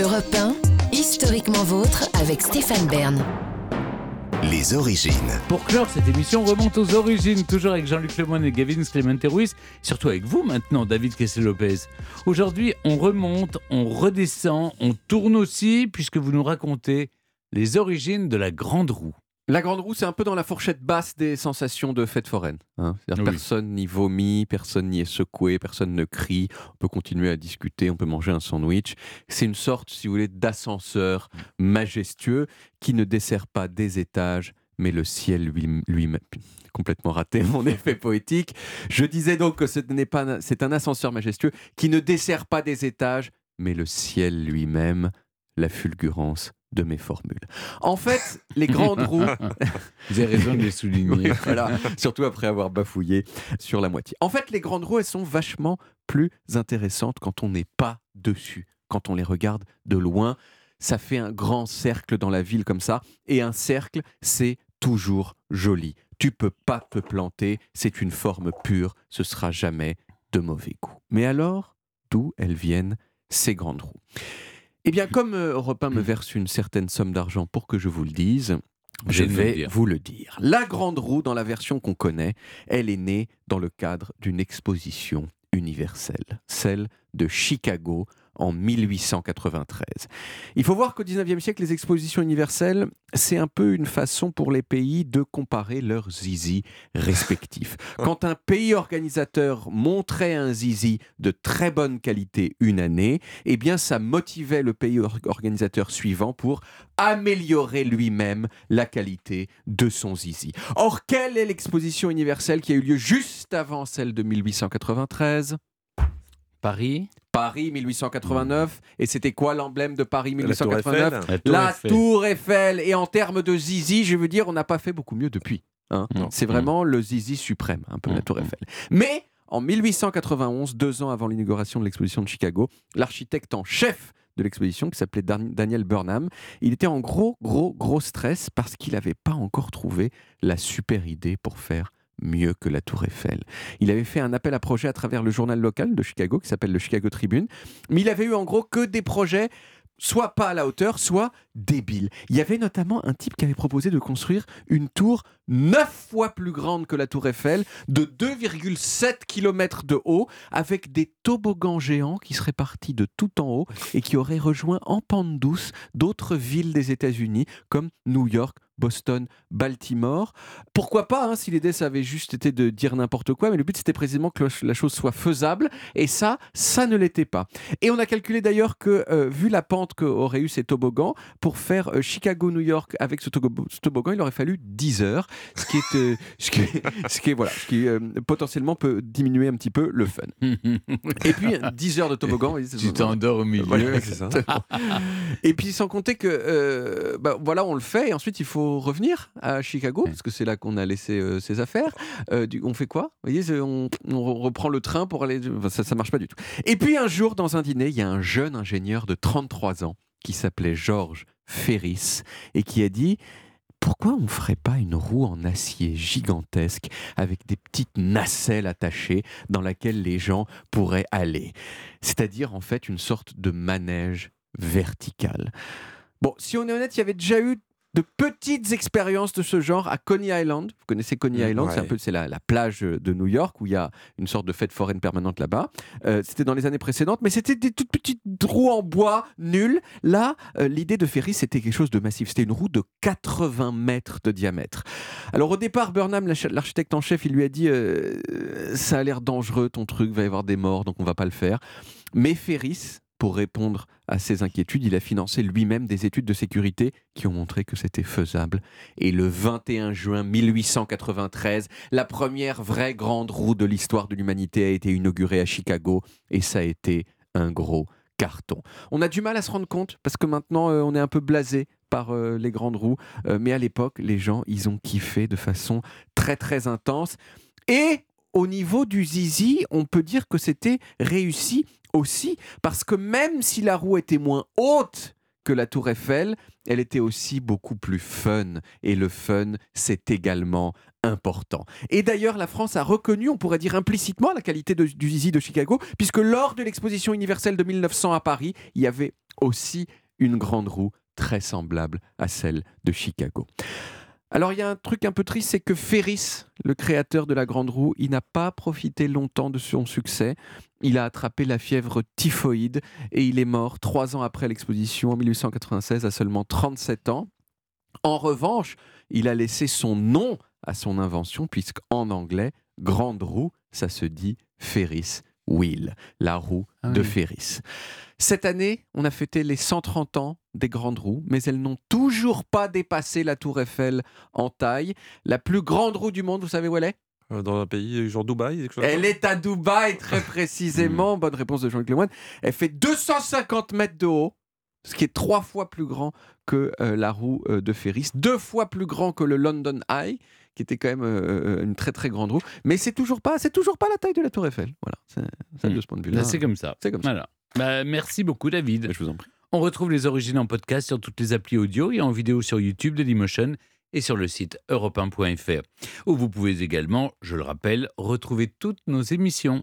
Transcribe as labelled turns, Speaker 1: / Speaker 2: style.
Speaker 1: Europe 1, historiquement vôtre avec Stéphane Bern.
Speaker 2: Les origines.
Speaker 3: Pour clore cette émission, on remonte aux origines, toujours avec Jean-Luc Lemoyne et Gavin Clemente Ruiz, surtout avec vous maintenant, David Kessel-Lopez. Aujourd'hui, on remonte, on redescend, on tourne aussi, puisque vous nous racontez les origines de la Grande Roue.
Speaker 4: La Grande Roue, c'est un peu dans la fourchette basse des sensations de fête foraine. hein.
Speaker 3: Oui.
Speaker 4: Personne n'y vomit, personne n'y est secoué, personne ne crie. On peut continuer à discuter, on peut manger un sandwich. C'est une sorte, si vous voulez, d'ascenseur majestueux qui ne dessert pas des étages, mais le ciel lui- lui-même. Complètement raté mon effet poétique. Je disais donc que ce n'est pas, c'est un ascenseur majestueux qui ne dessert pas des étages, mais le ciel lui-même, la fulgurance de mes formules. En fait, les grandes roues,
Speaker 3: Vous avez raison de les souligner.
Speaker 4: oui, voilà. Surtout après avoir bafouillé sur la moitié. En fait, les grandes roues, elles sont vachement plus intéressantes quand on n'est pas dessus, quand on les regarde de loin. Ça fait un grand cercle dans la ville comme ça. Et un cercle, c'est toujours joli. Tu peux pas te planter, c'est une forme pure, ce sera jamais de mauvais goût. Mais alors, d'où elles viennent, ces grandes roues? Eh bien, comme euh, Europe 1 me verse une certaine somme d'argent pour que je vous le dise, je vais vous le dire. La grande roue, dans la version qu'on connaît, elle est née dans le cadre d'une exposition universelle, celle de Chicago en 1893. Il faut voir qu'au 19e siècle, les expositions universelles, c'est un peu une façon pour les pays de comparer leurs zizi respectifs. Quand un pays organisateur montrait un zizi de très bonne qualité une année, eh bien ça motivait le pays or- organisateur suivant pour améliorer lui-même la qualité de son zizi. Or, quelle est l'exposition universelle qui a eu lieu juste avant celle de 1893
Speaker 3: Paris,
Speaker 4: Paris 1889. Et c'était quoi l'emblème de Paris
Speaker 5: La Tour
Speaker 4: 1889
Speaker 5: Eiffel.
Speaker 3: la Tour
Speaker 4: La
Speaker 3: Eiffel.
Speaker 4: Tour Eiffel. Et en termes de zizi, je veux dire, on n'a pas fait beaucoup mieux depuis. hein. C'est vraiment le zizi suprême, un peu la
Speaker 3: Mm.
Speaker 4: Tour Eiffel. Mais en 1891, deux ans avant l'inauguration de l'exposition de Chicago, l'architecte en chef de l'exposition, qui s'appelait Dan- Daniel Burnham, il était en gros, gros, gros stress parce qu'il n'avait pas encore trouvé la super idée pour faire mieux que la Tour Eiffel. Il avait fait un appel à projet à travers le journal local de Chicago qui s'appelle le Chicago Tribune, mais il avait eu en gros que des projets soit pas à la hauteur, soit débiles. Il y avait notamment un type qui avait proposé de construire une tour neuf fois plus grande que la tour Eiffel, de 2,7 km de haut, avec des toboggans géants qui seraient partis de tout en haut et qui auraient rejoint en pente douce d'autres villes des États-Unis comme New York, Boston, Baltimore. Pourquoi pas, hein, si l'idée ça avait juste été de dire n'importe quoi, mais le but c'était précisément que la chose soit faisable, et ça, ça ne l'était pas. Et on a calculé d'ailleurs que, euh, vu la pente qu'auraient eu ces toboggans, pour faire euh, Chicago-New York avec ce, togo- ce toboggan, il aurait fallu 10 heures, ce qui est, euh, ce qui est, ce qui voilà, ce qui potentiellement peut diminuer un petit peu le fun. Et puis 10 heures de toboggan,
Speaker 3: tu t'endors au milieu.
Speaker 5: Voilà, c'est ça.
Speaker 4: et puis sans compter que bah, voilà on le fait et ensuite il faut revenir à Chicago parce que c'est là qu'on a laissé euh, ses affaires. Euh, du- on fait quoi? Vous voyez on, on re- reprend le train pour aller enfin, ça ça marche pas du tout. Et puis un jour dans un dîner il y a un jeune ingénieur de 33 ans qui s'appelait Georges Ferris et qui a dit pourquoi on ferait pas une roue en acier gigantesque avec des petites nacelles attachées dans laquelle les gens pourraient aller? C'est-à-dire en fait une sorte de manège vertical. Bon, si on est honnête, il y avait déjà eu de petites expériences de ce genre à Coney Island. Vous connaissez Coney
Speaker 5: Mm,
Speaker 4: Island, c'est un peu c'est la, la plage de New York où il y a une sorte de fête foraine permanente là-bas. Euh, c'était dans les années précédentes, mais c'était des toutes petites roues en bois nulles. Là, euh, l'idée de Ferry, c'était quelque chose de massif. C'était une roue de 80 mètres de diamètre. Alors au départ, Burnham, l'architecte en chef, il lui a dit euh, ça a l'air dangereux ton truc, va y avoir des morts, donc on va pas le faire. Mais Ferris, pour répondre à ses inquiétudes, il a financé lui-même des études de sécurité qui ont montré que c'était faisable. Et le 21 juin 1893, la première vraie grande roue de l'histoire de l'humanité a été inaugurée à Chicago et ça a été un gros carton. On a du mal à se rendre compte parce que maintenant euh, on est un peu blasé par euh, les grandes roues, Euh, mais à l'époque les gens ils ont kiffé de façon très très intense et au niveau du zizi, on peut dire que c'était réussi aussi parce que même si la roue était moins haute que la tour Eiffel, elle était aussi beaucoup plus fun. Et le fun, c'est également important. Et d'ailleurs, la France a reconnu, on pourrait dire implicitement, la qualité de- du zizi de Chicago, puisque lors de l'exposition universelle de 1900 à Paris, il y avait aussi une grande roue très semblable à celle de Chicago. Alors il y a un truc un peu triste, c'est que Ferris, le créateur de la grande roue, il n'a pas profité longtemps de son succès. Il a attrapé la fièvre typhoïde et il est mort trois ans après l'exposition en 1896 à seulement 37 ans. En revanche, il a laissé son nom à son invention puisqu'en anglais, grande roue, ça se dit Ferris wheel, la roue
Speaker 3: Ah
Speaker 4: de. Ferris. Cette année, on a fêté les 130 ans des grandes roues, mais elles n'ont toujours pas dépassé la tour Eiffel en taille. La plus grande roue du monde, vous savez où elle est?
Speaker 5: Euh, Dans un pays genre Dubaï quelque chose comme
Speaker 4: Elle est à Dubaï, très précisément. Bonne réponse de Jean-Luc Lemoyne. Elle fait 250 mètres de haut, ce qui est trois fois plus grand que euh, la roue euh, de Ferris, deux fois plus grand que le London Eye, qui était quand même euh, une très très grande roue. Mais c'est toujours pas, c'est toujours pas la taille de la Tour Eiffel. Voilà, c'est
Speaker 3: Hmm.
Speaker 4: de ce point de vue-là.
Speaker 3: Là, c'est comme ça.
Speaker 4: C'est comme ça.
Speaker 3: Voilà. Bah, merci beaucoup, David.
Speaker 4: Je vous en prie.
Speaker 3: On retrouve les origines en podcast sur toutes les applis audio et en vidéo sur YouTube de Dailymotion et sur le site europe1.fr, où vous pouvez également, je le rappelle, retrouver toutes nos émissions.